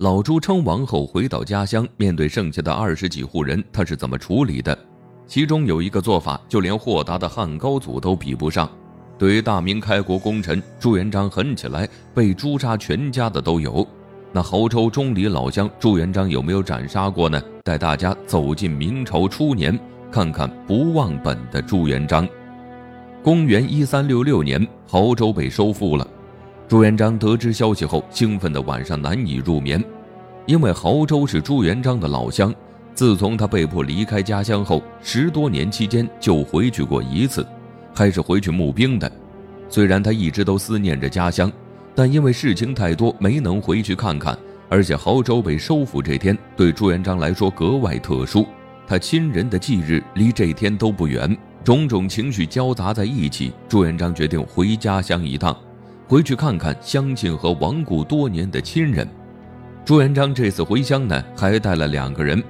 老朱称王后回到家乡，面对剩下的二十几户人，他是怎么处理的？其中有一个做法，就连豁达的汉高祖都比不上。对于大明开国功臣朱元璋，狠起来被诛杀全家的都有。那亳州钟离老乡朱元璋有没有斩杀过呢？带大家走进明朝初年，看看不忘本的朱元璋。公元一三六六年，亳州被收复了。朱元璋得知消息后，兴奋的晚上难以入眠，因为亳州是朱元璋的老乡。自从他被迫离开家乡后，十多年期间就回去过一次，还是回去募兵的。虽然他一直都思念着家乡，但因为事情太多，没能回去看看。而且亳州被收复这天，对朱元璋来说格外特殊，他亲人的忌日离这天都不远，种种情绪交杂在一起，朱元璋决定回家乡一趟。回去看看乡亲和亡故多年的亲人。朱元璋这次回乡呢，还带了两个人，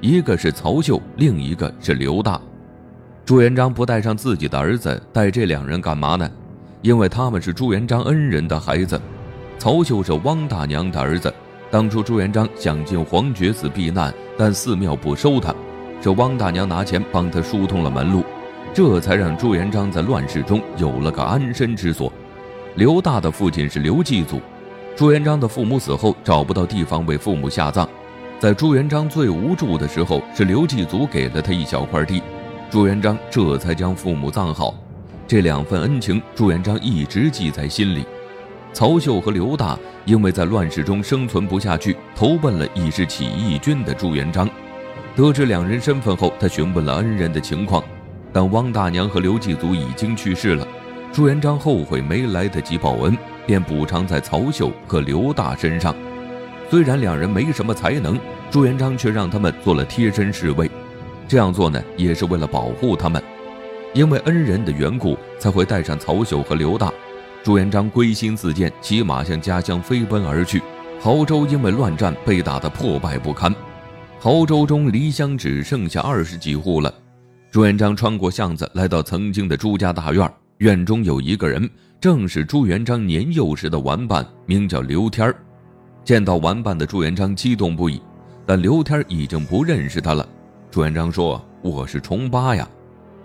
一个是曹秀，另一个是刘大。朱元璋不带上自己的儿子，带这两人干嘛呢？因为他们是朱元璋恩人的孩子。曹秀是汪大娘的儿子，当初朱元璋想进黄觉寺避难，但寺庙不收他，是汪大娘拿钱帮他疏通了门路，这才让朱元璋在乱世中有了个安身之所。刘大的父亲是刘继祖，朱元璋的父母死后找不到地方为父母下葬，在朱元璋最无助的时候，是刘继祖给了他一小块地，朱元璋这才将父母葬好。这两份恩情，朱元璋一直记在心里。曹秀和刘大因为在乱世中生存不下去，投奔了已是起义军的朱元璋。得知两人身份后，他询问了恩人的情况，但汪大娘和刘继祖已经去世了。朱元璋后悔没来得及报恩，便补偿在曹秀和刘大身上。虽然两人没什么才能，朱元璋却让他们做了贴身侍卫。这样做呢，也是为了保护他们。因为恩人的缘故，才会带上曹秀和刘大。朱元璋归心似箭，骑马向家乡飞奔而去。亳州因为乱战被打得破败不堪，亳州中离乡只剩下二十几户了。朱元璋穿过巷子，来到曾经的朱家大院。院中有一个人，正是朱元璋年幼时的玩伴，名叫刘天儿。见到玩伴的朱元璋激动不已，但刘天儿已经不认识他了。朱元璋说：“我是重八呀。”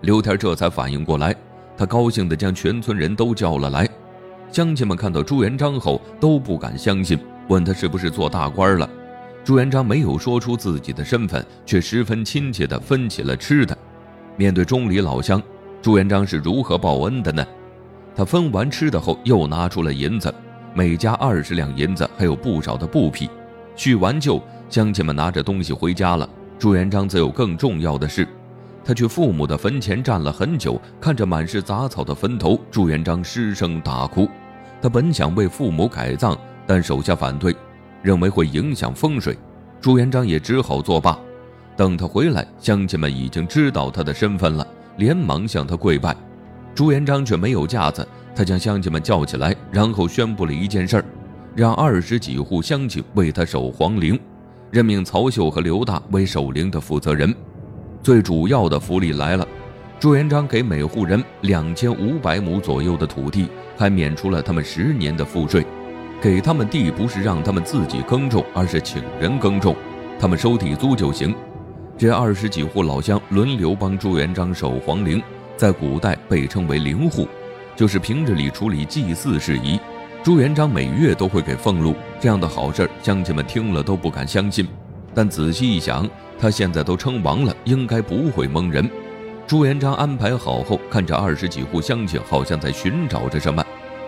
刘天这才反应过来，他高兴地将全村人都叫了来。乡亲们看到朱元璋后都不敢相信，问他是不是做大官了。朱元璋没有说出自己的身份，却十分亲切地分起了吃的。面对钟离老乡。朱元璋是如何报恩的呢？他分完吃的后，又拿出了银子，每家二十两银子，还有不少的布匹。叙完旧，乡亲们拿着东西回家了。朱元璋则有更重要的事，他去父母的坟前站了很久，看着满是杂草的坟头，朱元璋失声大哭。他本想为父母改葬，但手下反对，认为会影响风水。朱元璋也只好作罢。等他回来，乡亲们已经知道他的身份了。连忙向他跪拜，朱元璋却没有架子，他将乡亲们叫起来，然后宣布了一件事儿，让二十几户乡亲为他守皇陵，任命曹秀和刘大为守陵的负责人。最主要的福利来了，朱元璋给每户人两千五百亩左右的土地，还免除了他们十年的赋税。给他们地不是让他们自己耕种，而是请人耕种，他们收地租就行。这二十几户老乡轮流帮朱元璋守皇陵，在古代被称为陵户，就是平日里处理祭祀事宜。朱元璋每月都会给俸禄，这样的好事儿乡亲们听了都不敢相信。但仔细一想，他现在都称王了，应该不会蒙人。朱元璋安排好后，看着二十几户乡亲，好像在寻找着什么，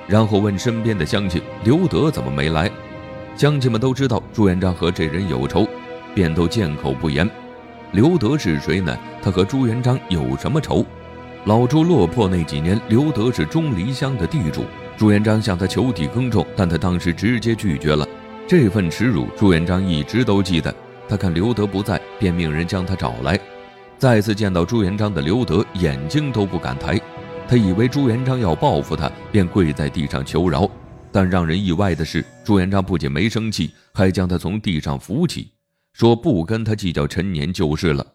然后问身边的乡亲刘德怎么没来。乡亲们都知道朱元璋和这人有仇，便都缄口不言。刘德是谁呢？他和朱元璋有什么仇？老朱落魄那几年，刘德是钟离乡的地主，朱元璋向他求地耕种，但他当时直接拒绝了。这份耻辱，朱元璋一直都记得。他看刘德不在，便命人将他找来。再次见到朱元璋的刘德，眼睛都不敢抬。他以为朱元璋要报复他，便跪在地上求饶。但让人意外的是，朱元璋不仅没生气，还将他从地上扶起。说不跟他计较陈年旧事了。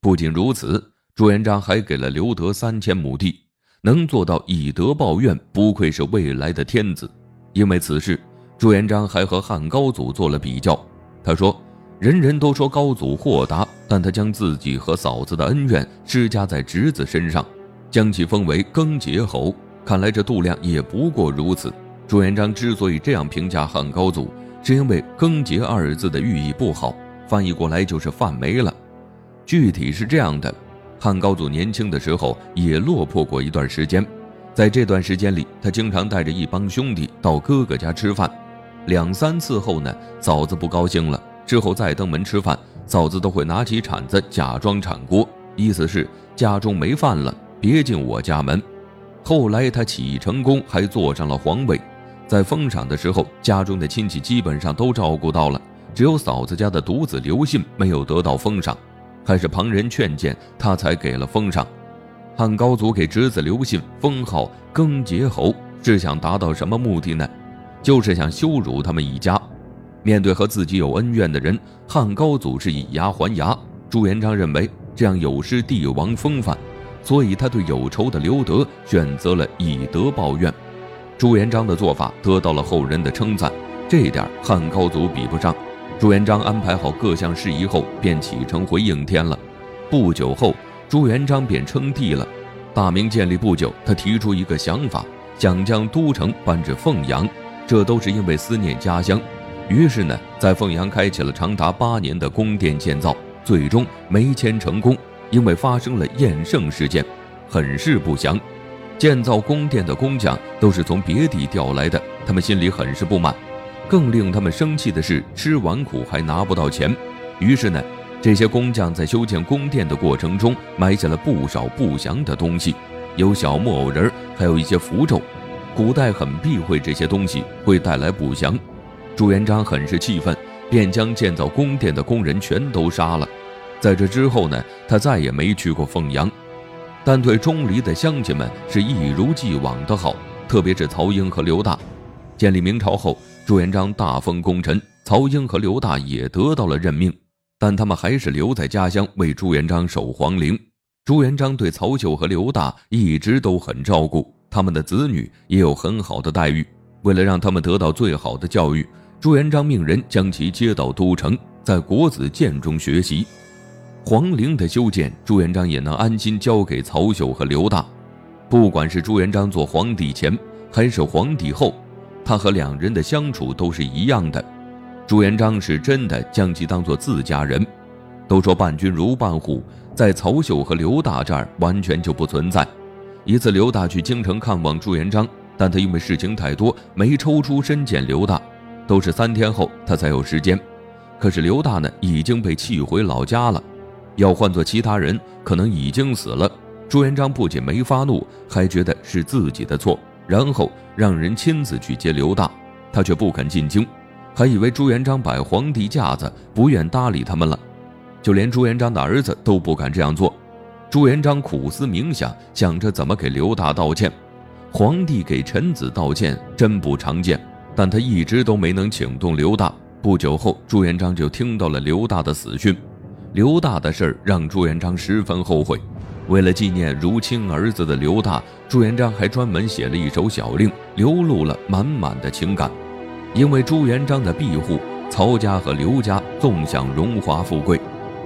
不仅如此，朱元璋还给了刘德三千亩地，能做到以德报怨，不愧是未来的天子。因为此事，朱元璋还和汉高祖做了比较。他说：“人人都说高祖豁达，但他将自己和嫂子的恩怨施加在侄子身上，将其封为更节侯。看来这度量也不过如此。”朱元璋之所以这样评价汉高祖，是因为“更节”二字的寓意不好，翻译过来就是饭没了。具体是这样的：汉高祖年轻的时候也落魄过一段时间，在这段时间里，他经常带着一帮兄弟到哥哥家吃饭，两三次后呢，嫂子不高兴了，之后再登门吃饭，嫂子都会拿起铲子假装铲锅，意思是家中没饭了，别进我家门。后来他起义成功，还坐上了皇位。在封赏的时候，家中的亲戚基本上都照顾到了，只有嫂子家的独子刘信没有得到封赏，还是旁人劝谏他才给了封赏。汉高祖给侄子刘信封号更节侯，是想达到什么目的呢？就是想羞辱他们一家。面对和自己有恩怨的人，汉高祖是以牙还牙。朱元璋认为这样有失帝王风范，所以他对有仇的刘德选择了以德报怨。朱元璋的做法得到了后人的称赞，这一点汉高祖比不上。朱元璋安排好各项事宜后，便启程回应天了。不久后，朱元璋便称帝了。大明建立不久，他提出一个想法，想将都城搬至凤阳，这都是因为思念家乡。于是呢，在凤阳开启了长达八年的宫殿建造，最终没签成功，因为发生了验圣事件，很是不祥。建造宫殿的工匠都是从别地调来的，他们心里很是不满。更令他们生气的是，吃完苦还拿不到钱。于是呢，这些工匠在修建宫殿的过程中埋下了不少不祥的东西，有小木偶人，还有一些符咒。古代很避讳这些东西会带来不祥。朱元璋很是气愤，便将建造宫殿的工人全都杀了。在这之后呢，他再也没去过凤阳。但对钟离的乡亲们是一如既往的好，特别是曹英和刘大。建立明朝后，朱元璋大封功臣，曹英和刘大也得到了任命，但他们还是留在家乡为朱元璋守皇陵。朱元璋对曹秀和刘大一直都很照顾，他们的子女也有很好的待遇。为了让他们得到最好的教育，朱元璋命人将其接到都城，在国子监中学习。皇陵的修建，朱元璋也能安心交给曹秀和刘大。不管是朱元璋做皇帝前，还是皇帝后，他和两人的相处都是一样的。朱元璋是真的将其当做自家人。都说伴君如伴虎，在曹秀和刘大这儿完全就不存在。一次，刘大去京城看望朱元璋，但他因为事情太多，没抽出身见刘大，都是三天后他才有时间。可是刘大呢，已经被气回老家了。要换做其他人，可能已经死了。朱元璋不仅没发怒，还觉得是自己的错，然后让人亲自去接刘大，他却不肯进京，还以为朱元璋摆皇帝架子，不愿搭理他们了。就连朱元璋的儿子都不敢这样做。朱元璋苦思冥想，想着怎么给刘大道歉。皇帝给臣子道歉真不常见，但他一直都没能请动刘大。不久后，朱元璋就听到了刘大的死讯。刘大的事儿让朱元璋十分后悔。为了纪念如亲儿子的刘大，朱元璋还专门写了一首小令，流露了满满的情感。因为朱元璋的庇护，曹家和刘家纵享荣华富贵。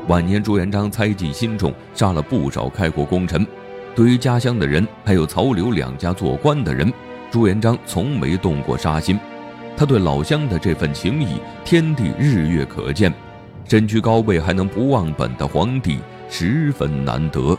晚年朱元璋猜忌心重，杀了不少开国功臣。对于家乡的人，还有曹刘两家做官的人，朱元璋从没动过杀心。他对老乡的这份情谊，天地日月可见。身居高位还能不忘本的皇帝，十分难得。